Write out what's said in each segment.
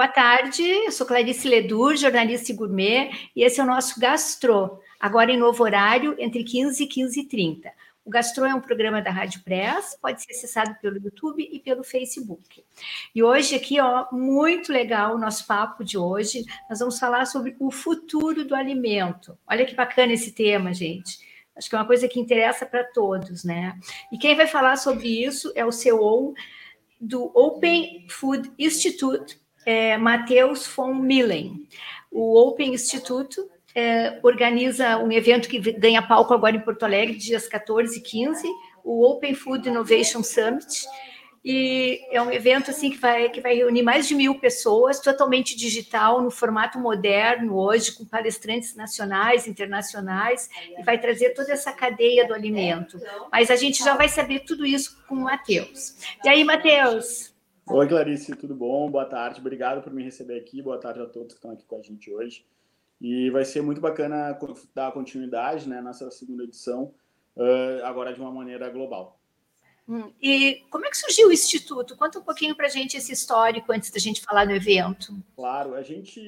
Boa tarde, eu sou Clarice Ledur, jornalista e gourmet, e esse é o nosso Gastro, agora em novo horário, entre 15 e 15 e 30. O Gastro é um programa da Rádio Press, pode ser acessado pelo YouTube e pelo Facebook. E hoje aqui, ó, muito legal o nosso papo de hoje, nós vamos falar sobre o futuro do alimento. Olha que bacana esse tema, gente. Acho que é uma coisa que interessa para todos, né? E quem vai falar sobre isso é o CEO do Open Food Institute, é, Matheus von Millen. O Open Instituto é, organiza um evento que ganha palco agora em Porto Alegre, dias 14 e 15, o Open Food Innovation Summit, e é um evento assim que vai, que vai reunir mais de mil pessoas, totalmente digital, no formato moderno hoje, com palestrantes nacionais, internacionais, e vai trazer toda essa cadeia do alimento. Mas a gente já vai saber tudo isso com o Matheus. E aí, Matheus? Oi, Clarice, tudo bom? Boa tarde, obrigado por me receber aqui. Boa tarde a todos que estão aqui com a gente hoje. E vai ser muito bacana dar continuidade né, nessa segunda edição, uh, agora de uma maneira global. Hum, e como é que surgiu o Instituto? Conta um pouquinho para a gente esse histórico antes da gente falar do evento. Claro, a gente,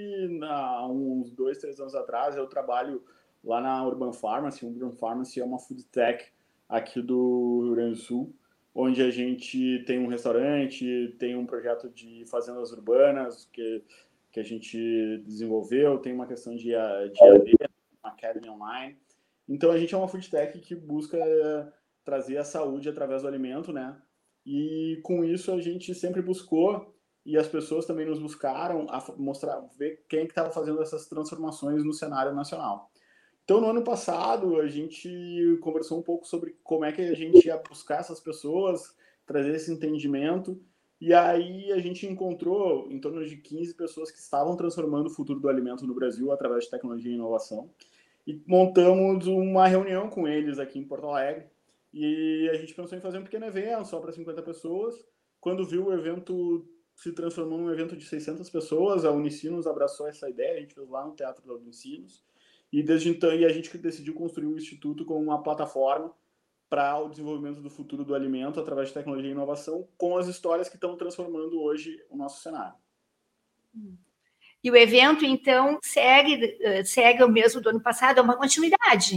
há uns dois, três anos atrás, eu trabalho lá na Urban Pharmacy. Urban Pharmacy é uma food tech aqui do Rio Grande do Sul, onde a gente tem um restaurante, tem um projeto de fazendas urbanas que, que a gente desenvolveu, tem uma questão de, de AD, Academy Online. Então, a gente é uma food tech que busca trazer a saúde através do alimento, né? E com isso a gente sempre buscou e as pessoas também nos buscaram a mostrar, ver quem é que estava fazendo essas transformações no cenário nacional. Então, no ano passado, a gente conversou um pouco sobre como é que a gente ia buscar essas pessoas, trazer esse entendimento, e aí a gente encontrou em torno de 15 pessoas que estavam transformando o futuro do alimento no Brasil através de tecnologia e inovação, e montamos uma reunião com eles aqui em Porto Alegre, e a gente pensou em fazer um pequeno evento só para 50 pessoas. Quando viu o evento se transformou num evento de 600 pessoas, a Unicinos abraçou essa ideia, a gente fez lá no Teatro da Unicinos. E desde então e a gente decidiu construir o instituto como uma plataforma para o desenvolvimento do futuro do alimento através de tecnologia e inovação, com as histórias que estão transformando hoje o nosso cenário. E o evento, então, segue, eh, segue o mesmo do ano passado, é uma continuidade.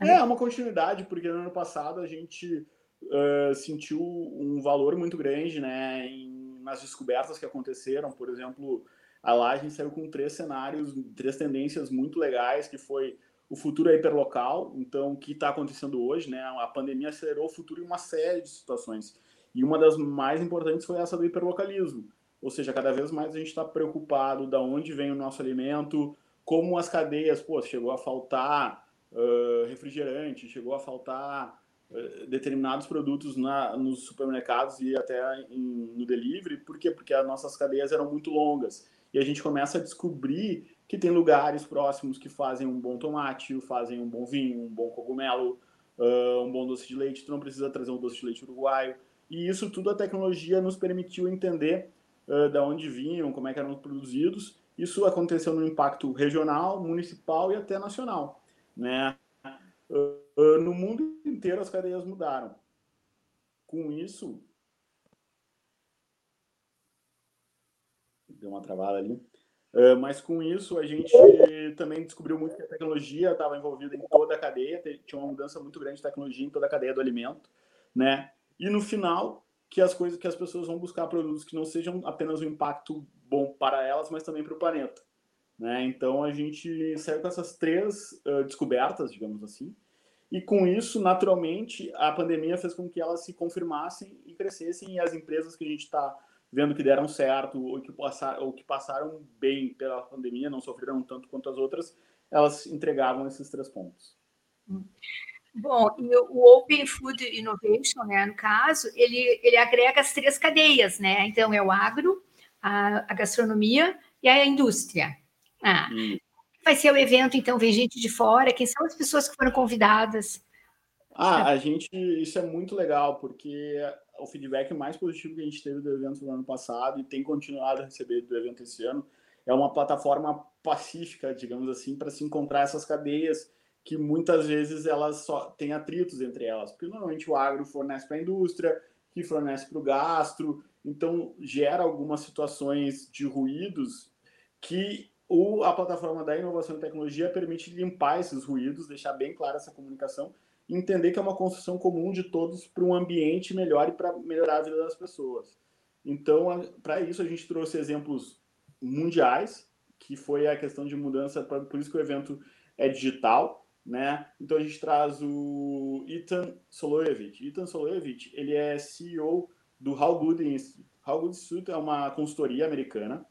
É, é uma continuidade, porque no ano passado a gente uh, sentiu um valor muito grande né, em, nas descobertas que aconteceram. Por exemplo, a Laje saiu com três cenários, três tendências muito legais, que foi o futuro é hiperlocal, então o que está acontecendo hoje, né? A pandemia acelerou o futuro em uma série de situações. E uma das mais importantes foi essa do hiperlocalismo. Ou seja, cada vez mais a gente está preocupado da onde vem o nosso alimento, como as cadeias, pô, chegou a faltar uh, refrigerante, chegou a faltar uh, determinados produtos na, nos supermercados e até em, no delivery. Por quê? Porque as nossas cadeias eram muito longas. E a gente começa a descobrir que tem lugares próximos que fazem um bom tomate, fazem um bom vinho, um bom cogumelo, uh, um bom doce de leite. Tu não precisa trazer um doce de leite uruguaio. E isso tudo a tecnologia nos permitiu entender uh, da onde vinham, como é que eram produzidos. Isso aconteceu no impacto regional, municipal e até nacional. Né? Uh, no mundo inteiro as cadeias mudaram. Com isso, deu uma travada ali. Uh, mas com isso a gente também descobriu muito que a tecnologia estava envolvida em toda a cadeia, tinha uma mudança muito grande de tecnologia em toda a cadeia do alimento, né? E no final que as coisas que as pessoas vão buscar produtos que não sejam apenas um impacto bom para elas, mas também para o planeta. Né? Então a gente saiu com essas três uh, descobertas, digamos assim, e com isso, naturalmente, a pandemia fez com que elas se confirmassem e crescessem, e as empresas que a gente está vendo que deram certo ou que, passaram, ou que passaram bem pela pandemia, não sofreram tanto quanto as outras, elas entregavam esses três pontos. Bom, o Open Food Innovation, né, no caso, ele, ele agrega as três cadeias, né? Então, é o agro, a, a gastronomia e a indústria. Ah, vai ser o evento, então, vem gente de fora? Quem são as pessoas que foram convidadas? Ah, a gente, isso é muito legal, porque o feedback mais positivo que a gente teve do evento no ano passado e tem continuado a receber do evento esse ano é uma plataforma pacífica, digamos assim, para se encontrar essas cadeias que muitas vezes elas só têm atritos entre elas, porque normalmente o agro fornece para a indústria, que fornece para o gastro, então gera algumas situações de ruídos que o, a plataforma da inovação e tecnologia permite limpar esses ruídos, deixar bem clara essa comunicação entender que é uma construção comum de todos para um ambiente melhor e para melhorar a vida das pessoas. Então, para isso, a gente trouxe exemplos mundiais, que foi a questão de mudança, por isso que o evento é digital, né? Então, a gente traz o Ethan Soloevich. Ethan Soloevich, ele é CEO do How Good Institute. How Good Institute é uma consultoria americana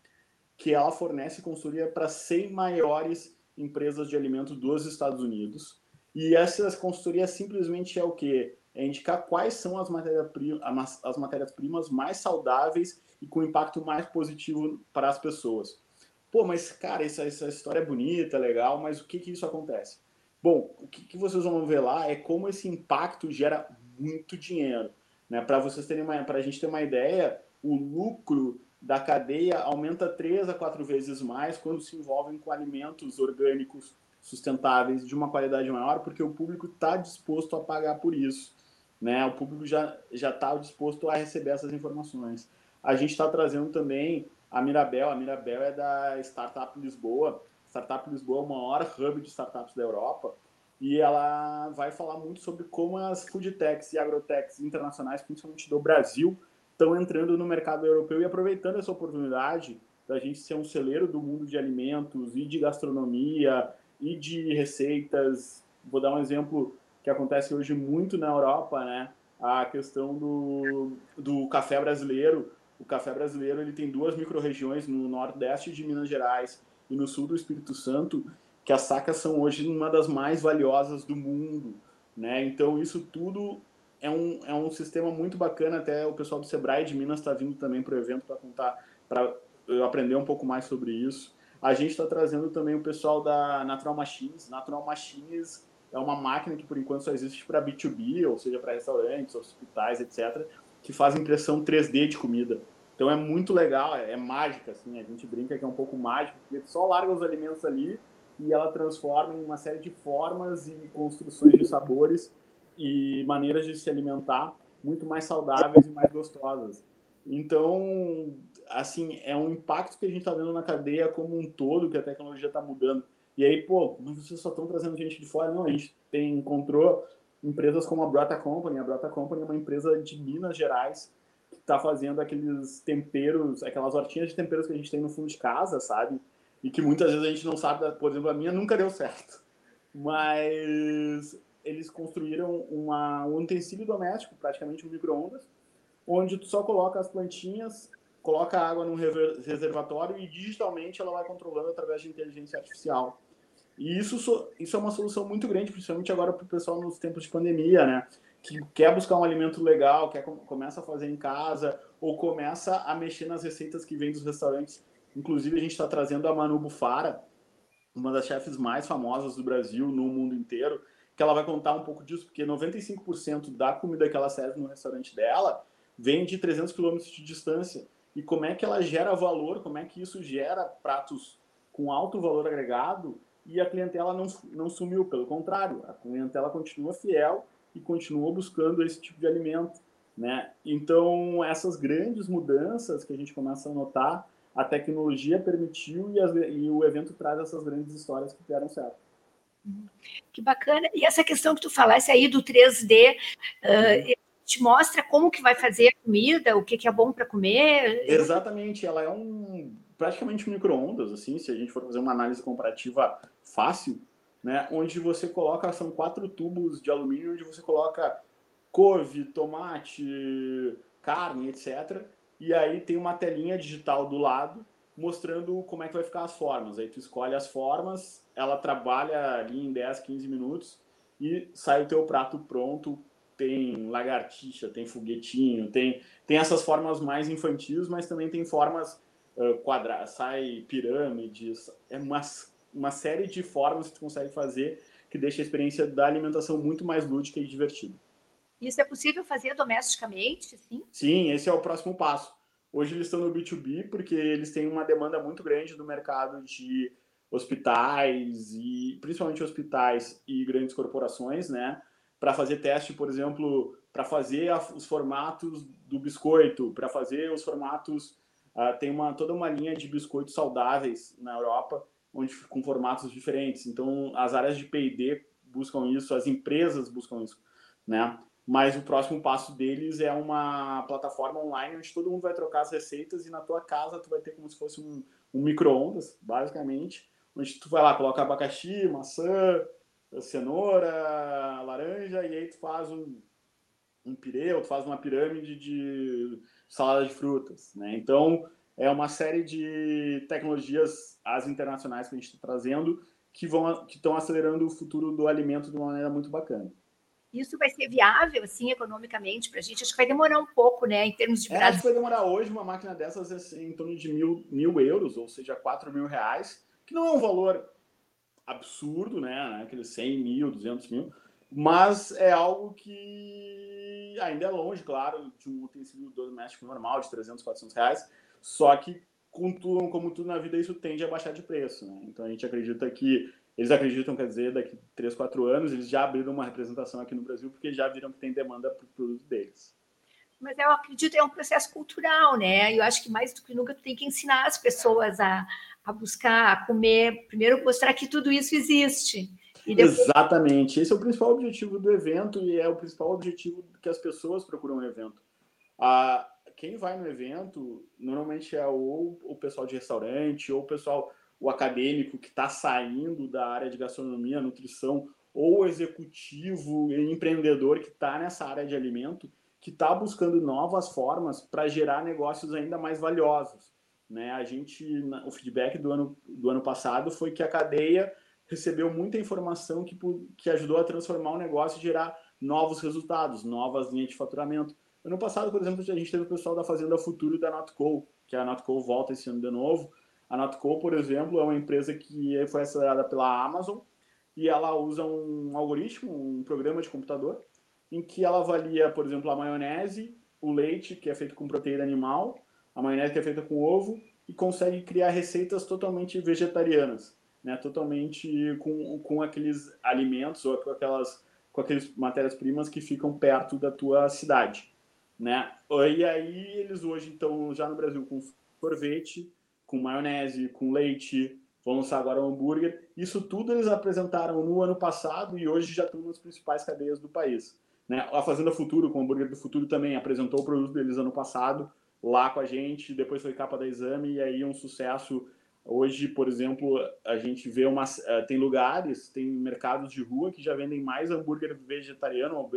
que ela fornece consultoria para 100 maiores empresas de alimentos dos Estados Unidos. E essa consultoria simplesmente é o quê? É indicar quais são as matérias-primas as matérias mais saudáveis e com impacto mais positivo para as pessoas. Pô, mas cara, essa, essa história é bonita, legal, mas o que, que isso acontece? Bom, o que, que vocês vão ver lá é como esse impacto gera muito dinheiro. Né? Para vocês terem para a gente ter uma ideia, o lucro da cadeia aumenta três a quatro vezes mais quando se envolvem com alimentos orgânicos sustentáveis de uma qualidade maior, porque o público está disposto a pagar por isso. Né? O público já está disposto a receber essas informações. A gente está trazendo também a Mirabel. A Mirabel é da Startup Lisboa. Startup Lisboa é o maior hub de startups da Europa e ela vai falar muito sobre como as food techs e agrotechs internacionais, principalmente do Brasil, estão entrando no mercado europeu e aproveitando essa oportunidade da gente ser um celeiro do mundo de alimentos e de gastronomia e de receitas. Vou dar um exemplo que acontece hoje muito na Europa, né? A questão do, do café brasileiro. O café brasileiro ele tem duas microrregiões no nordeste de Minas Gerais e no sul do Espírito Santo, que as sacas são hoje uma das mais valiosas do mundo, né? Então isso tudo é um, é um sistema muito bacana, até o pessoal do Sebrae de Minas está vindo também para o evento para contar, para aprender um pouco mais sobre isso. A gente está trazendo também o pessoal da Natural Machines. Natural Machines é uma máquina que por enquanto só existe para B2B, ou seja, para restaurantes, hospitais, etc., que faz impressão 3D de comida. Então é muito legal, é, é mágica, assim, a gente brinca que é um pouco mágico, porque só larga os alimentos ali e ela transforma em uma série de formas e construções de sabores e maneiras de se alimentar muito mais saudáveis e mais gostosas. Então, assim, é um impacto que a gente está vendo na cadeia como um todo, que a tecnologia está mudando. E aí, pô, mas vocês só estão trazendo gente de fora? Não, a gente tem, encontrou empresas como a Brota Company. A Brota Company é uma empresa de Minas Gerais que está fazendo aqueles temperos, aquelas hortinhas de temperos que a gente tem no fundo de casa, sabe? E que muitas vezes a gente não sabe, por exemplo, a minha nunca deu certo. Mas eles construíram uma, um utensílio doméstico, praticamente um micro-ondas, onde tu só coloca as plantinhas, coloca a água num reservatório e digitalmente ela vai controlando através de inteligência artificial. E isso, isso é uma solução muito grande, principalmente agora para o pessoal nos tempos de pandemia, né? Que quer buscar um alimento legal, quer começa a fazer em casa ou começa a mexer nas receitas que vêm dos restaurantes. Inclusive, a gente está trazendo a Manu Bufara, uma das chefes mais famosas do Brasil, no mundo inteiro, que ela vai contar um pouco disso, porque 95% da comida que ela serve no restaurante dela vem de 300 quilômetros de distância. E como é que ela gera valor, como é que isso gera pratos com alto valor agregado e a clientela não, não sumiu, pelo contrário, a clientela continua fiel e continua buscando esse tipo de alimento. Né? Então, essas grandes mudanças que a gente começa a notar, a tecnologia permitiu e, as, e o evento traz essas grandes histórias que deram certo. Que bacana. E essa questão que tu falasse aí do 3D, uh, ah, te mostra como que vai fazer a comida, o que, que é bom para comer. Exatamente, ela é um praticamente um micro-ondas, assim, se a gente for fazer uma análise comparativa fácil, né? Onde você coloca, são quatro tubos de alumínio, onde você coloca couve, tomate, carne, etc. E aí tem uma telinha digital do lado mostrando como é que vai ficar as formas. Aí tu escolhe as formas, ela trabalha ali em 10, 15 minutos e sai o teu prato pronto. Tem lagartixa, tem foguetinho, tem, tem essas formas mais infantis, mas também tem formas uh, quadradas, sai pirâmides, é uma, uma série de formas que tu consegue fazer que deixa a experiência da alimentação muito mais lúdica e divertida. Isso é possível fazer domesticamente, sim? Sim, esse é o próximo passo. Hoje eles estão no B2B porque eles têm uma demanda muito grande do mercado de hospitais e principalmente hospitais e grandes corporações, né? Para fazer teste, por exemplo, para fazer a, os formatos do biscoito, para fazer os formatos. Uh, tem uma, toda uma linha de biscoitos saudáveis na Europa, onde com formatos diferentes. Então, as áreas de PD buscam isso, as empresas buscam isso, né? Mas o próximo passo deles é uma plataforma online onde todo mundo vai trocar as receitas e na tua casa tu vai ter como se fosse um, um micro-ondas, basicamente, onde tu vai lá, coloca abacaxi, maçã, cenoura, laranja, e aí tu faz um, um pirê, ou tu faz uma pirâmide de salada de frutas, né? Então, é uma série de tecnologias, as internacionais que a gente está trazendo, que vão que estão acelerando o futuro do alimento de uma maneira muito bacana. Isso vai ser viável, assim, economicamente para a gente? Acho que vai demorar um pouco, né, em termos de é, Acho que vai demorar hoje uma máquina dessas assim, em torno de mil, mil euros, ou seja, 4 mil reais, que não é um valor absurdo, né, né aqueles 100 mil, 200 mil, mas é algo que ainda é longe, claro, de um utensílio doméstico normal de 300, 400 reais, só que com tudo, como tudo na vida, isso tende a baixar de preço. Né? Então a gente acredita que, eles acreditam, quer dizer, daqui 3, 4 anos, eles já abriram uma representação aqui no Brasil, porque já viram que tem demanda para o produto deles. Mas eu acredito é um processo cultural, né? Eu acho que mais do que nunca tu tem que ensinar as pessoas a, a buscar, a comer, primeiro mostrar que tudo isso existe. Depois... Exatamente. Esse é o principal objetivo do evento e é o principal objetivo que as pessoas procuram no evento. A, quem vai no evento normalmente é ou o pessoal de restaurante ou o pessoal o acadêmico que está saindo da área de gastronomia, nutrição, ou o executivo empreendedor que está nessa área de alimento, que está buscando novas formas para gerar negócios ainda mais valiosos. Né? A gente, o feedback do ano, do ano passado foi que a cadeia recebeu muita informação que, que ajudou a transformar o negócio e gerar novos resultados, novas linhas de faturamento. Ano passado, por exemplo, a gente teve o pessoal da Fazenda Futuro da Notco, que a Notco volta esse ano de novo. A Notco, por exemplo, é uma empresa que foi acelerada pela Amazon e ela usa um algoritmo, um programa de computador, em que ela avalia, por exemplo, a maionese, o leite, que é feito com proteína animal, a maionese que é feita com ovo, e consegue criar receitas totalmente vegetarianas, né? totalmente com, com aqueles alimentos ou com aquelas com aquelas matérias-primas que ficam perto da tua cidade né? E aí eles hoje estão já no Brasil com sorvete, com maionese, com leite, vão lançar agora um hambúrguer. Isso tudo eles apresentaram no ano passado e hoje já estão nas principais cadeias do país. Né? A Fazenda Futuro, com o hambúrguer do Futuro, também apresentou o produto deles ano passado lá com a gente, depois foi capa da exame e aí um sucesso. Hoje, por exemplo, a gente vê uma, eh, tem lugares, tem mercados de rua que já vendem mais hambúrguer vegetariano,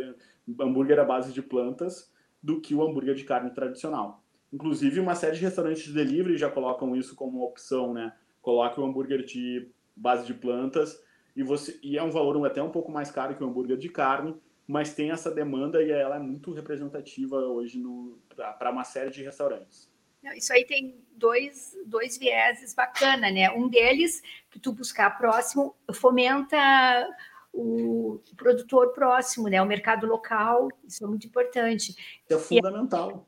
hambúrguer à base de plantas, do que o hambúrguer de carne tradicional. Inclusive, uma série de restaurantes de delivery já colocam isso como opção, né? Coloca o hambúrguer de base de plantas e você e é um valor até um pouco mais caro que o hambúrguer de carne, mas tem essa demanda e ela é muito representativa hoje para uma série de restaurantes. Isso aí tem dois, dois vieses bacana, né? Um deles, que tu buscar próximo, fomenta o produtor próximo, né? O mercado local, isso é muito importante. É fundamental.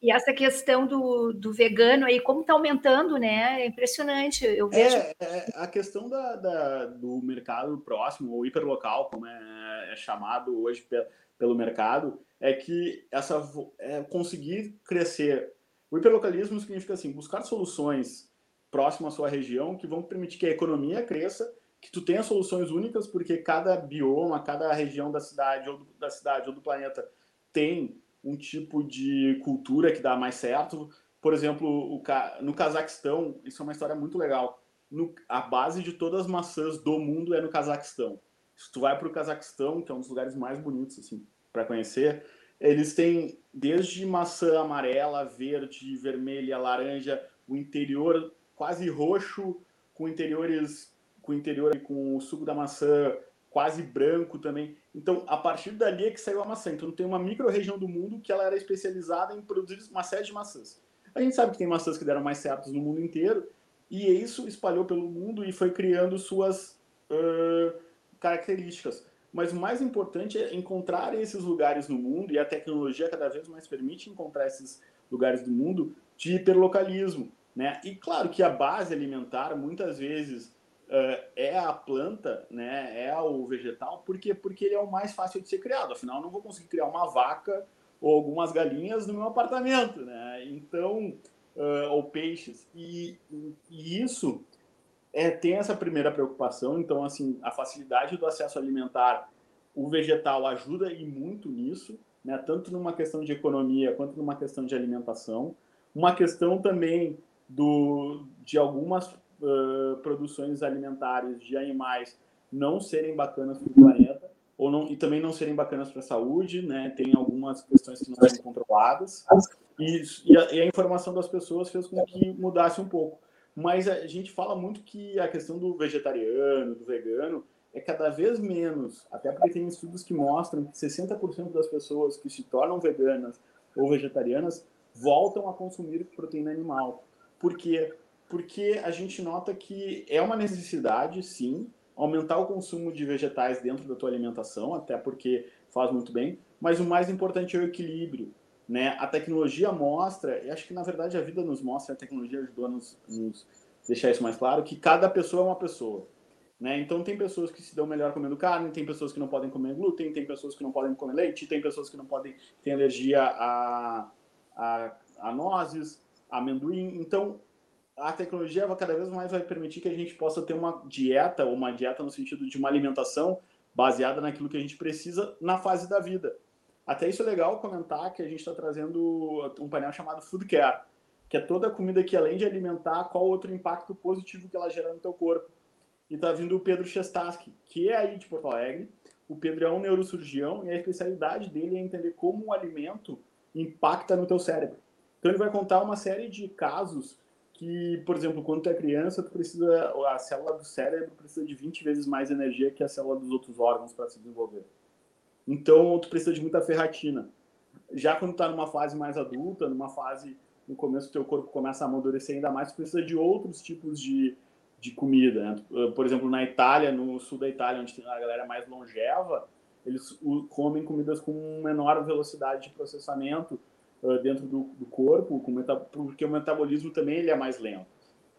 E, essa questão do, do vegano aí, como está aumentando, né? É impressionante. Eu vejo. É, é a questão da, da, do mercado próximo, ou hiperlocal, como é, é chamado hoje pe, pelo mercado, é que essa é conseguir crescer. O hiperlocalismo significa assim, buscar soluções próximas à sua região que vão permitir que a economia cresça que tu tenha soluções únicas, porque cada bioma, cada região da cidade ou do, da cidade ou do planeta tem um tipo de cultura que dá mais certo. Por exemplo, no Cazaquistão, isso é uma história muito legal. No, a base de todas as maçãs do mundo é no Cazaquistão. Se tu vai para o Cazaquistão, que é um dos lugares mais bonitos assim para conhecer, eles têm desde maçã amarela, verde, vermelha, laranja, o interior quase roxo, com interiores com interior com o suco da maçã quase branco também. Então, a partir dali é que saiu a maçã. Então, tem uma micro-região do mundo que ela era especializada em produzir uma série de maçãs. A gente sabe que tem maçãs que deram mais certos no mundo inteiro, e isso espalhou pelo mundo e foi criando suas uh, características. Mas o mais importante é encontrar esses lugares no mundo, e a tecnologia cada vez mais permite encontrar esses lugares do mundo de hiperlocalismo. Né? E claro que a base alimentar, muitas vezes, uh, é a planta, né, é o vegetal, por quê? Porque ele é o mais fácil de ser criado. Afinal, eu não vou conseguir criar uma vaca ou algumas galinhas no meu apartamento, né? Então, uh, ou peixes. E, e isso é, tem essa primeira preocupação. Então, assim, a facilidade do acesso alimentar, o vegetal ajuda e muito nisso, né? Tanto numa questão de economia quanto numa questão de alimentação. Uma questão também do, de algumas produções alimentares de animais não serem bacanas para o planeta ou não, e também não serem bacanas para a saúde, né? Tem algumas questões que não são controladas e, e, a, e, a, informação das pessoas fez com que mudasse um pouco. Mas a gente fala muito que a questão do vegetariano, do vegano, é cada vez menos, até porque tem estudos que mostram que 60% das pessoas que se tornam veganas ou vegetarianas voltam a consumir proteína animal. Por quê? Porque a gente nota que é uma necessidade, sim, aumentar o consumo de vegetais dentro da tua alimentação, até porque faz muito bem, mas o mais importante é o equilíbrio. Né? A tecnologia mostra, e acho que na verdade a vida nos mostra, a tecnologia ajudou a nos, nos deixar isso mais claro, que cada pessoa é uma pessoa. Né? Então tem pessoas que se dão melhor comendo carne, tem pessoas que não podem comer glúten, tem pessoas que não podem comer leite, tem pessoas que não podem ter alergia a, a, a nozes, a amendoim. Então a tecnologia cada vez mais vai permitir que a gente possa ter uma dieta, ou uma dieta no sentido de uma alimentação baseada naquilo que a gente precisa na fase da vida. Até isso é legal comentar que a gente está trazendo um painel chamado Food Care, que é toda a comida que, além de alimentar, qual outro impacto positivo que ela gera no teu corpo. E está vindo o Pedro Chestaski, que é aí de Porto Alegre. O Pedro é um neurocirurgião e a especialidade dele é entender como o alimento impacta no teu cérebro. Então ele vai contar uma série de casos que, por exemplo, quando tu é criança, tu precisa a célula do cérebro precisa de 20 vezes mais energia que a célula dos outros órgãos para se desenvolver. Então, tu precisa de muita ferratina. Já quando tu tá numa fase mais adulta, numa fase no começo teu corpo começa a amadurecer ainda mais, tu precisa de outros tipos de, de comida. Né? Por exemplo, na Itália, no sul da Itália, onde tem a galera mais longeva, eles comem comidas com menor velocidade de processamento, dentro do, do corpo, porque o metabolismo também ele é mais lento.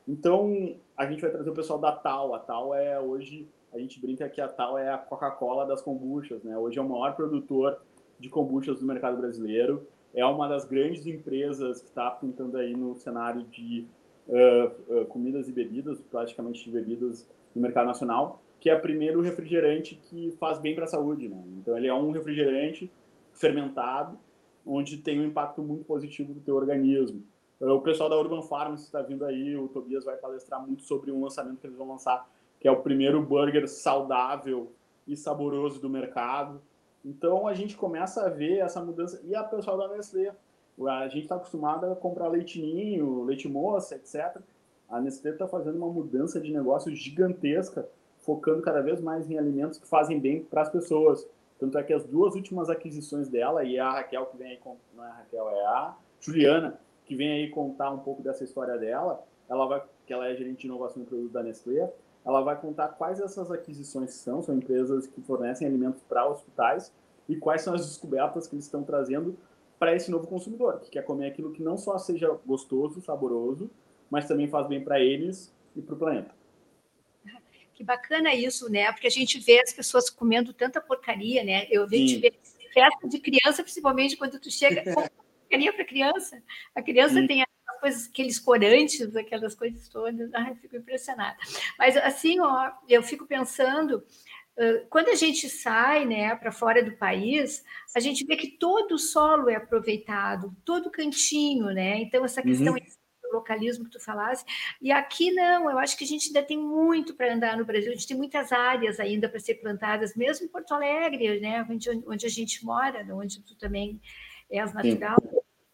Então, a gente vai trazer o pessoal da Tal. A Tal é hoje, a gente brinca que a Tal é a Coca-Cola das kombuchas, né? Hoje é o maior produtor de kombuchas do mercado brasileiro. É uma das grandes empresas que está pintando aí no cenário de uh, uh, comidas e bebidas, praticamente de bebidas no mercado nacional, que é o primeiro refrigerante que faz bem para a saúde, né? Então, ele é um refrigerante fermentado onde tem um impacto muito positivo do teu organismo. Eh, o pessoal da Urban Pharmacy está vindo aí, o Tobias vai palestrar muito sobre um lançamento que eles vão lançar, que é o primeiro burger saudável e saboroso do mercado. Então a gente começa a ver essa mudança. E a pessoal da Nestlé, a gente está acostumado a comprar leitinho, leite moça, etc. A Nestlé está fazendo uma mudança de negócio gigantesca, focando cada vez mais em alimentos que fazem bem para as pessoas. Tanto é que as duas últimas aquisições dela, e a Raquel que vem aí, não é a Raquel, é a Juliana, que vem aí contar um pouco dessa história dela, ela vai, que ela é gerente de inovação e produto da Nestlé, ela vai contar quais essas aquisições são, são empresas que fornecem alimentos para hospitais, e quais são as descobertas que eles estão trazendo para esse novo consumidor, que quer comer aquilo que não só seja gostoso, saboroso, mas também faz bem para eles e para o planeta. Que bacana isso, né? Porque a gente vê as pessoas comendo tanta porcaria, né? Eu vejo festa de criança, principalmente quando tu chega porcaria para criança. A criança Sim. tem aquelas coisas, aqueles corantes, aquelas coisas todas. Ai, fico impressionada. Mas assim, ó, eu fico pensando quando a gente sai né, para fora do país, a gente vê que todo o solo é aproveitado, todo cantinho, né? Então, essa questão uhum localismo que tu falasse. E aqui não, eu acho que a gente ainda tem muito para andar no Brasil, a gente tem muitas áreas ainda para ser plantadas, mesmo em Porto Alegre, né, onde, onde a gente mora, onde tu também és natural.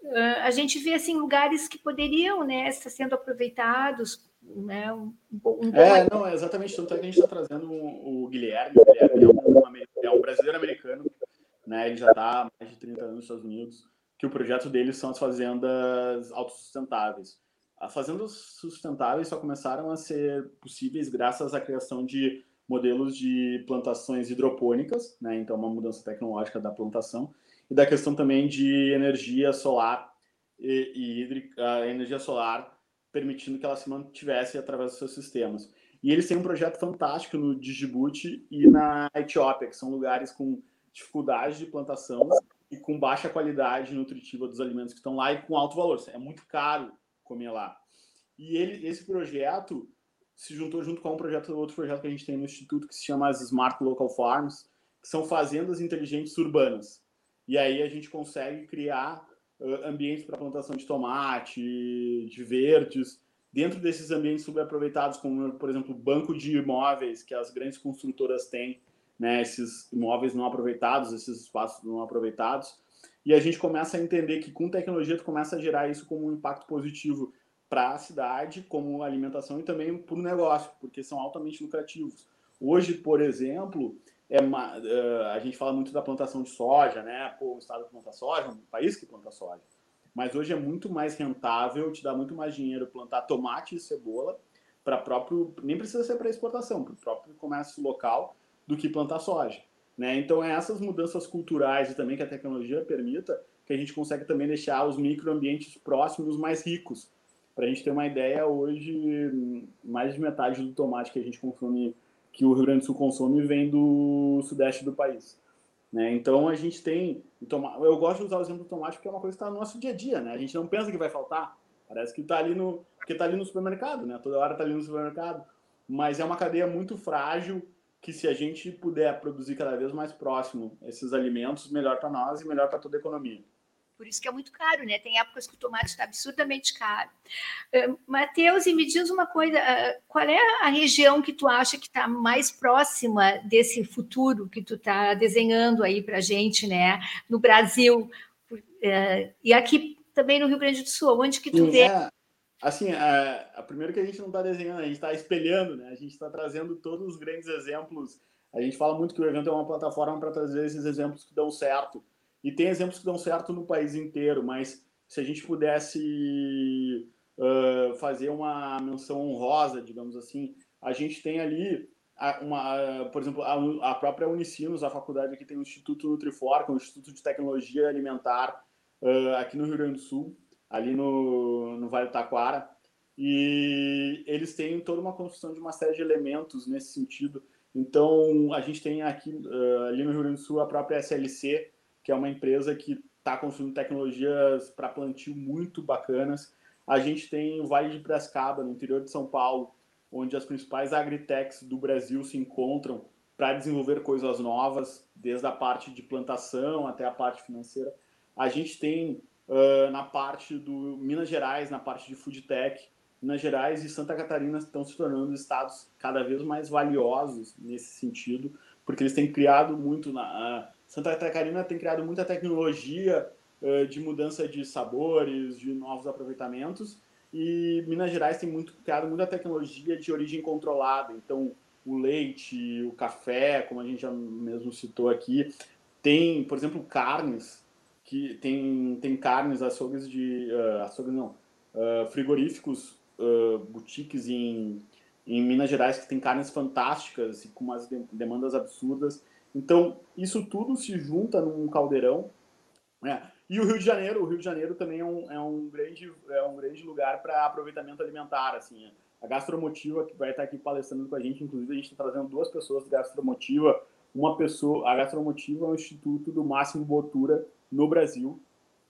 Uh, a gente vê assim lugares que poderiam né, estar sendo aproveitados né, um, um é, não, é exatamente. Tanto é que a gente está trazendo o, Guilherme. O Guilherme é um, é um brasileiro americano, né? Ele já está há mais de 30 anos nos Estados Unidos. Que o projeto deles são as fazendas autossustentáveis. As fazendas sustentáveis só começaram a ser possíveis graças à criação de modelos de plantações hidropônicas, né? então uma mudança tecnológica da plantação, e da questão também de energia solar e, e hídrica, energia solar permitindo que ela se mantivesse através dos seus sistemas. E eles têm um projeto fantástico no Djibouti e na Etiópia, que são lugares com dificuldade de plantação e com baixa qualidade nutritiva dos alimentos que estão lá e com alto valor. É muito caro comer lá. E ele, esse projeto se juntou junto com um projeto, outro projeto que a gente tem no Instituto que se chama as Smart Local Farms, que são fazendas inteligentes urbanas. E aí a gente consegue criar uh, ambientes para plantação de tomate, de verdes, dentro desses ambientes subaproveitados, como, por exemplo, banco de imóveis que as grandes construtoras têm, né, esses imóveis não aproveitados, esses espaços não aproveitados. E a gente começa a entender que com tecnologia tu começa a gerar isso como um impacto positivo para a cidade, como alimentação e também para o negócio, porque são altamente lucrativos. Hoje, por exemplo, é uma, uh, a gente fala muito da plantação de soja, né? Pô, o estado planta soja, um país que planta soja. Mas hoje é muito mais rentável, te dá muito mais dinheiro plantar tomate e cebola para próprio, nem precisa ser para exportação, para o próprio comércio local, do que plantar soja. Né? Então, é essas mudanças culturais e também que a tecnologia permita que a gente consegue também deixar os microambientes próximos mais ricos. Para a gente ter uma ideia, hoje, mais de metade do tomate que a gente consome, que o Rio Grande do Sul consome, vem do sudeste do país. Né? Então, a gente tem... Eu gosto de usar o exemplo do tomate porque é uma coisa que está no nosso dia a dia. Né? A gente não pensa que vai faltar. Parece que está ali no... Está ali no supermercado, né? Toda hora está ali no supermercado. Mas é uma cadeia muito frágil que se a gente puder produzir cada vez mais próximo esses alimentos, melhor para nós e melhor para toda a economia. Por isso que é muito caro, né? Tem épocas que o tomate está absurdamente caro. Uh, Matheus, e me diz uma coisa: uh, qual é a região que tu acha que está mais próxima desse futuro que tu está desenhando aí para a gente, né? No Brasil uh, e aqui também no Rio Grande do Sul, onde que tu vê? É assim, a, a primeiro que a gente não está desenhando, a gente está espelhando, né? A gente está trazendo todos os grandes exemplos. A gente fala muito que o evento é uma plataforma para trazer esses exemplos que dão certo. E tem exemplos que dão certo no país inteiro, mas se a gente pudesse uh, fazer uma menção honrosa, digamos assim, a gente tem ali uma, por exemplo, a, a própria Unicinos, a faculdade aqui tem o Instituto Nutrifor, que é Instituto de Tecnologia Alimentar uh, aqui no Rio Grande do Sul, ali no, no Vale do Taquara. E eles têm toda uma construção de uma série de elementos nesse sentido. Então, a gente tem aqui, uh, ali no Rio Grande do Sul, a própria SLC, que é uma empresa que está construindo tecnologias para plantio muito bacanas. A gente tem o Vale de Prescaba, no interior de São Paulo, onde as principais agritechs do Brasil se encontram para desenvolver coisas novas, desde a parte de plantação até a parte financeira. A gente tem uh, na parte do Minas Gerais, na parte de food tech. Minas Gerais e Santa Catarina estão se tornando estados cada vez mais valiosos nesse sentido, porque eles têm criado muito na Santa Catarina tem criado muita tecnologia uh, de mudança de sabores, de novos aproveitamentos, e Minas Gerais tem muito criado muita tecnologia de origem controlada. Então, o leite, o café, como a gente já mesmo citou aqui, tem, por exemplo, carnes que tem, tem carnes, açougues de. Uh, açougues não. Uh, frigoríficos, uh, boutiques em, em Minas Gerais que tem carnes fantásticas e com umas demandas absurdas. Então, isso tudo se junta num caldeirão. Né? E o Rio de Janeiro, o Rio de Janeiro também é um, é um, grande, é um grande lugar para aproveitamento alimentar. Assim, a Gastromotiva, que vai estar aqui palestrando com a gente, inclusive a gente está trazendo duas pessoas da Gastromotiva. Uma pessoa, a Gastromotiva é um instituto do Máximo Botura, no Brasil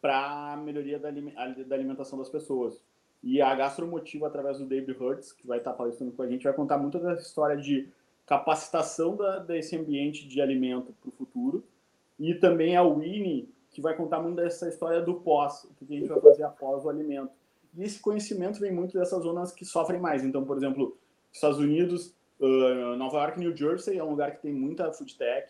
para a melhoria da, alimentação das pessoas. E a Gastromotiva, através do David Hertz, que vai estar palestrando com a gente, vai contar muito dessa história de capacitação da, desse ambiente de alimento para o futuro. E também a Winnie, que vai contar muito dessa história do pós, o que a gente vai fazer após o alimento. E esse conhecimento vem muito dessas zonas que sofrem mais. Então, por exemplo, Estados Unidos, Nova York, New Jersey é um lugar que tem muita food tech.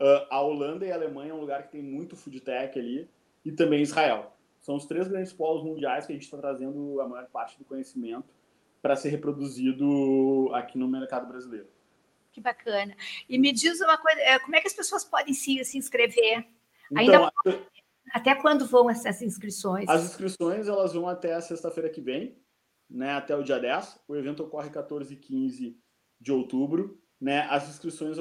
Uh, a Holanda e a Alemanha é um lugar que tem muito food tech ali, e também Israel. São os três grandes polos mundiais que a gente está trazendo a maior parte do conhecimento para ser reproduzido aqui no mercado brasileiro. Que bacana. E me diz uma coisa, é, como é que as pessoas podem se, se inscrever? Então, Ainda até quando vão essas inscrições? As inscrições elas vão até a sexta-feira que vem, né, até o dia 10. O evento ocorre 14 e 15 de outubro. Né? As inscrições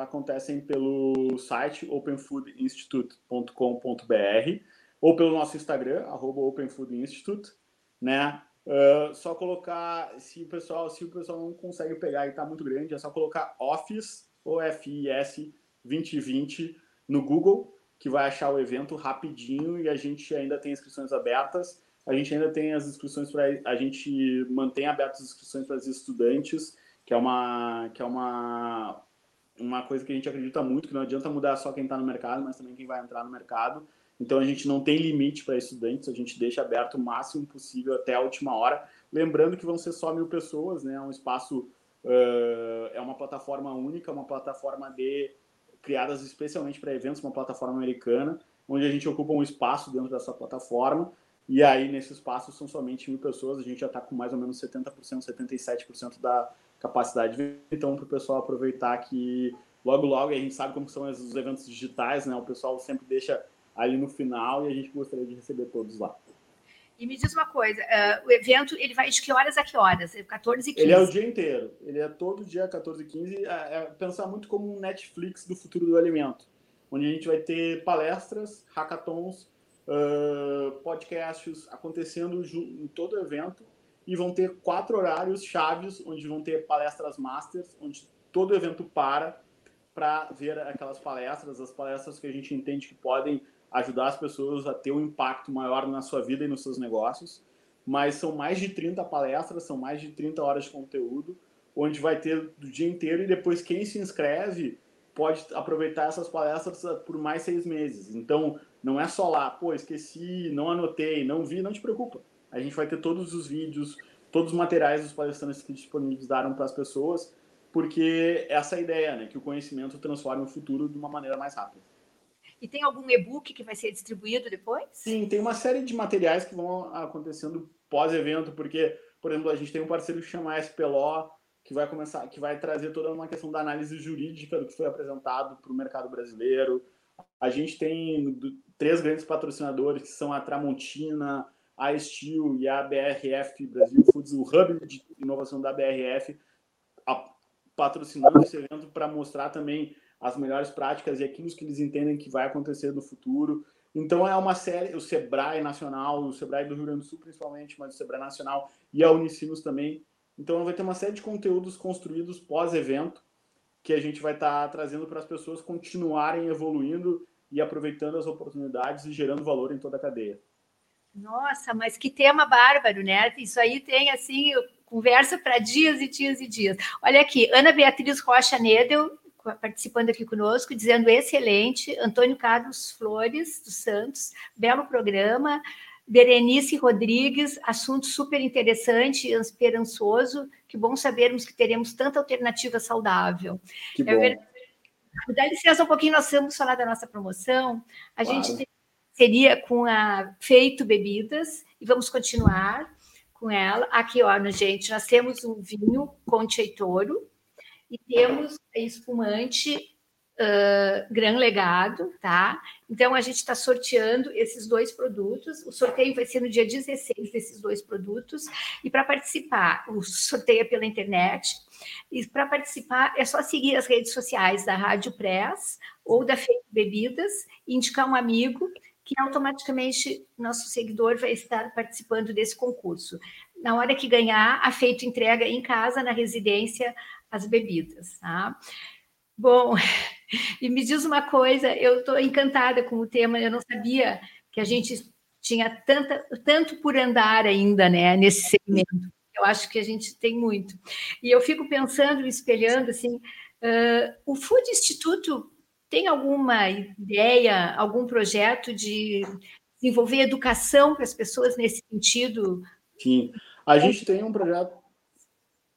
acontecem pelo site openfoodinstitute.com.br ou pelo nosso Instagram, openfoodinstitute, né? Uh, só colocar, se o pessoal, se o pessoal não consegue pegar e está muito grande, é só colocar Office ou FIS 2020 no Google, que vai achar o evento rapidinho e a gente ainda tem inscrições abertas. A gente ainda tem as inscrições para a gente mantém abertas as inscrições para os estudantes, que é uma que é uma uma coisa que a gente acredita muito, que não adianta mudar só quem está no mercado, mas também quem vai entrar no mercado. Então a gente não tem limite para estudantes, a gente deixa aberto o máximo possível até a última hora. Lembrando que vão ser só mil pessoas, né? É um espaço, uh, é uma plataforma única, uma plataforma de criadas especialmente para eventos, uma plataforma americana, onde a gente ocupa um espaço dentro dessa plataforma. E aí, nesse espaço, são somente mil pessoas. A gente já está com mais ou menos 70%, 77% da capacidade. Então, para o pessoal aproveitar que logo, logo, a gente sabe como são os eventos digitais, né? O pessoal sempre deixa ali no final e a gente gostaria de receber todos lá. E me diz uma coisa, uh, o evento ele vai de que horas a que horas? 14 e 15? Ele é o dia inteiro. Ele é todo dia 14 e 15. É, é pensar muito como um Netflix do futuro do alimento, onde a gente vai ter palestras, hackathons, uh, podcasts acontecendo em todo o evento e vão ter quatro horários chaves, onde vão ter palestras masters, onde todo evento para para ver aquelas palestras, as palestras que a gente entende que podem ajudar as pessoas a ter um impacto maior na sua vida e nos seus negócios. Mas são mais de 30 palestras, são mais de 30 horas de conteúdo, onde vai ter do dia inteiro e depois quem se inscreve pode aproveitar essas palestras por mais seis meses. Então, não é só lá, pô, esqueci, não anotei, não vi, não te preocupa. A gente vai ter todos os vídeos, todos os materiais dos palestrantes que disponibilizaram para as pessoas, porque essa é a ideia, né? Que o conhecimento transforme o futuro de uma maneira mais rápida. E tem algum e-book que vai ser distribuído depois? Sim, tem uma série de materiais que vão acontecendo pós-evento, porque, por exemplo, a gente tem um parceiro que chama SPLO, que vai começar, que vai trazer toda uma questão da análise jurídica do que foi apresentado para o mercado brasileiro. A gente tem três grandes patrocinadores que são a Tramontina, a Steel e a BRF Brasil Foods, o hub de inovação da BRF, a, patrocinando esse evento para mostrar também as melhores práticas e aquilo que eles entendem que vai acontecer no futuro. Então é uma série, o Sebrae Nacional, o Sebrae do Rio Grande do Sul principalmente, mas o Sebrae Nacional e a Unicinos também. Então vai ter uma série de conteúdos construídos pós-evento que a gente vai estar tá trazendo para as pessoas continuarem evoluindo e aproveitando as oportunidades e gerando valor em toda a cadeia. Nossa, mas que tema bárbaro, né? Isso aí tem assim conversa para dias e dias e dias. Olha aqui, Ana Beatriz Rocha Nedel participando aqui conosco, dizendo excelente, Antônio Carlos Flores dos Santos, belo programa, Berenice Rodrigues, assunto super interessante e esperançoso, que bom sabermos que teremos tanta alternativa saudável. Que bom. É Dá licença um pouquinho, nós vamos falar da nossa promoção. A claro. gente seria com a Feito Bebidas e vamos continuar com ela. Aqui, ó, gente, nós temos um vinho Conte Toro, e temos espumante uh, Gran Legado, tá? Então a gente está sorteando esses dois produtos. O sorteio vai ser no dia 16 desses dois produtos. E para participar, o sorteio é pela internet. E para participar é só seguir as redes sociais da Rádio Press ou da Feito Bebidas indicar um amigo que automaticamente nosso seguidor vai estar participando desse concurso. Na hora que ganhar, a Feito entrega em casa, na residência, as bebidas. Tá? Bom, e me diz uma coisa, eu estou encantada com o tema, eu não sabia que a gente tinha tanta, tanto por andar ainda né, nesse segmento. Eu acho que a gente tem muito. E eu fico pensando, espelhando, assim, uh, o Food Instituto tem alguma ideia, algum projeto de desenvolver educação para as pessoas nesse sentido? Sim, a gente tem um projeto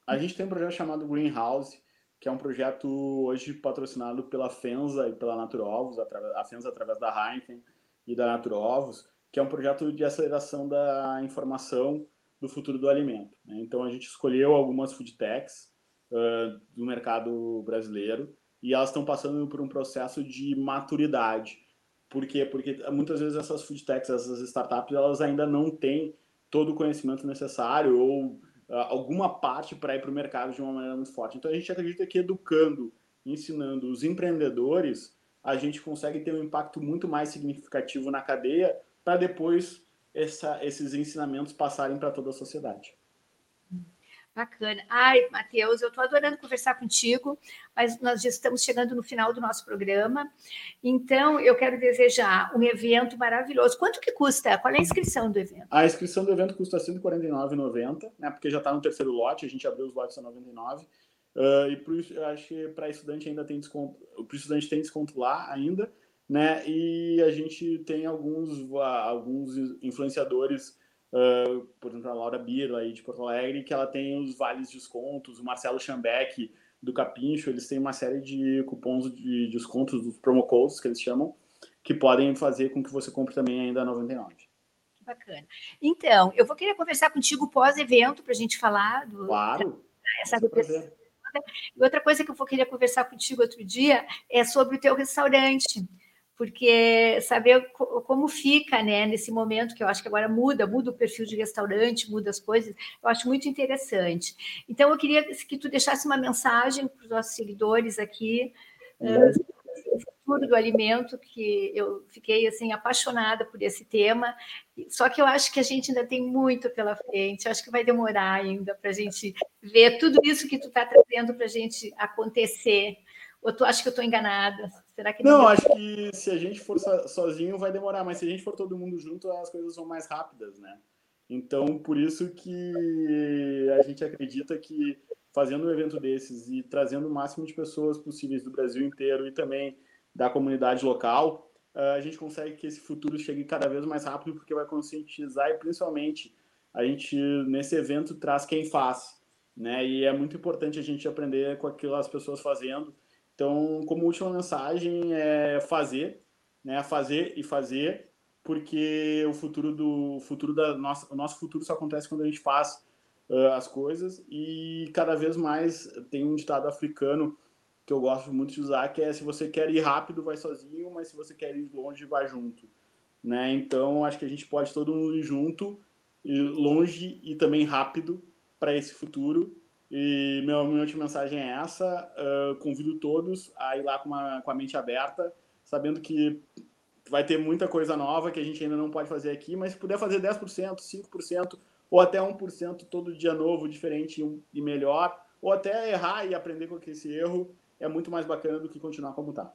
a gente tem um projeto chamado Greenhouse, que é um projeto hoje patrocinado pela Fenza e pela Naturovos, a Fenza através da Heineken e da Naturovos, que é um projeto de aceleração da informação do futuro do alimento. Né? Então a gente escolheu algumas food techs uh, do mercado brasileiro e elas estão passando por um processo de maturidade. Por quê? Porque muitas vezes essas food techs, essas startups, elas ainda não têm todo o conhecimento necessário ou alguma parte para ir para o mercado de uma maneira muito forte. Então a gente acredita que educando, ensinando os empreendedores, a gente consegue ter um impacto muito mais significativo na cadeia para depois essa, esses ensinamentos passarem para toda a sociedade. Bacana. Ai, Matheus, eu estou adorando conversar contigo, mas nós já estamos chegando no final do nosso programa. Então, eu quero desejar um evento maravilhoso. Quanto que custa? Qual é a inscrição do evento? A inscrição do evento custa R$ 149,90, né? Porque já está no terceiro lote, a gente abriu os lotes a R$ 99. Uh, e por isso, eu acho que para estudante ainda tem desconto. Para estudante tem desconto lá ainda, né? E a gente tem alguns, alguns influenciadores Uh, por exemplo, a Laura Biro aí de Porto Alegre, que ela tem os vales de descontos, o Marcelo Chambeck do Capincho, eles têm uma série de cupons de descontos, dos promo codes que eles chamam, que podem fazer com que você compre também ainda a 99. Bacana. Então, eu vou querer conversar contigo pós-evento para a gente falar do. Claro. Essa e outra coisa que eu vou querer conversar contigo outro dia é sobre o teu restaurante porque saber como fica, né, nesse momento que eu acho que agora muda, muda o perfil de restaurante, muda as coisas, eu acho muito interessante. Então, eu queria que tu deixasse uma mensagem para os nossos seguidores aqui, uh, o futuro do alimento, que eu fiquei, assim, apaixonada por esse tema, só que eu acho que a gente ainda tem muito pela frente, eu acho que vai demorar ainda para a gente ver tudo isso que tu está trazendo para a gente acontecer, ou tu acha que eu estou enganada? Será que não? Acho que se a gente for sozinho vai demorar, mas se a gente for todo mundo junto, as coisas são mais rápidas, né? Então, por isso que a gente acredita que fazendo um evento desses e trazendo o máximo de pessoas possíveis do Brasil inteiro e também da comunidade local, a gente consegue que esse futuro chegue cada vez mais rápido, porque vai conscientizar e principalmente a gente nesse evento traz quem faz, né? E é muito importante a gente aprender com aquilo as pessoas fazendo então, como última mensagem é fazer, né? Fazer e fazer, porque o futuro do futuro da nossa, o nosso futuro só acontece quando a gente faz uh, as coisas e cada vez mais tem um ditado africano que eu gosto muito de usar que é se você quer ir rápido vai sozinho, mas se você quer ir longe vai junto, né? Então, acho que a gente pode todo mundo ir junto, longe e também rápido para esse futuro e meu, minha última mensagem é essa. Uh, convido todos a ir lá com, uma, com a mente aberta, sabendo que vai ter muita coisa nova que a gente ainda não pode fazer aqui, mas se puder fazer 10%, 5% ou até 1% todo dia novo, diferente e melhor, ou até errar e aprender com esse erro, é muito mais bacana do que continuar como está.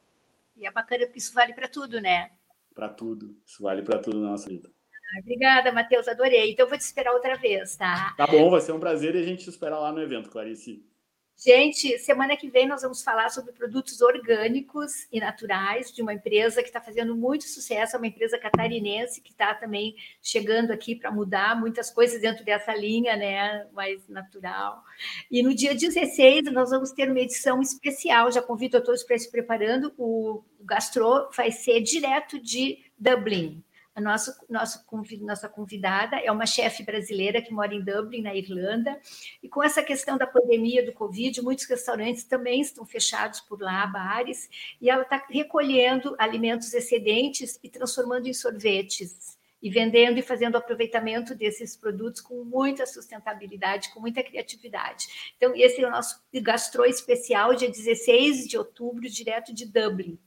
E é bacana porque isso vale para tudo, né? Para tudo. Isso vale para tudo na nossa vida. Obrigada, Matheus, adorei. Então, eu vou te esperar outra vez, tá? Tá bom, vai ser um prazer e a gente te espera lá no evento, Clarice. Gente, semana que vem nós vamos falar sobre produtos orgânicos e naturais de uma empresa que está fazendo muito sucesso, é uma empresa catarinense que está também chegando aqui para mudar muitas coisas dentro dessa linha, né, mais natural. E no dia 16 nós vamos ter uma edição especial, já convido a todos para se preparando, o Gastro vai ser direto de Dublin, a nossa, convidada é uma chefe brasileira que mora em Dublin, na Irlanda, e com essa questão da pandemia do Covid, muitos restaurantes também estão fechados por lá, bares, e ela está recolhendo alimentos excedentes e transformando em sorvetes, e vendendo e fazendo aproveitamento desses produtos com muita sustentabilidade, com muita criatividade. Então, esse é o nosso gastro especial, dia 16 de outubro, direto de Dublin.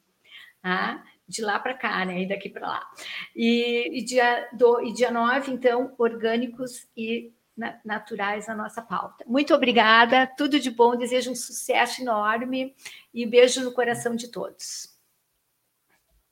Tá? De lá para cá, né? E daqui para lá. E, e, dia do, e dia 9, então, orgânicos e naturais na nossa pauta. Muito obrigada, tudo de bom, desejo um sucesso enorme e beijo no coração de todos.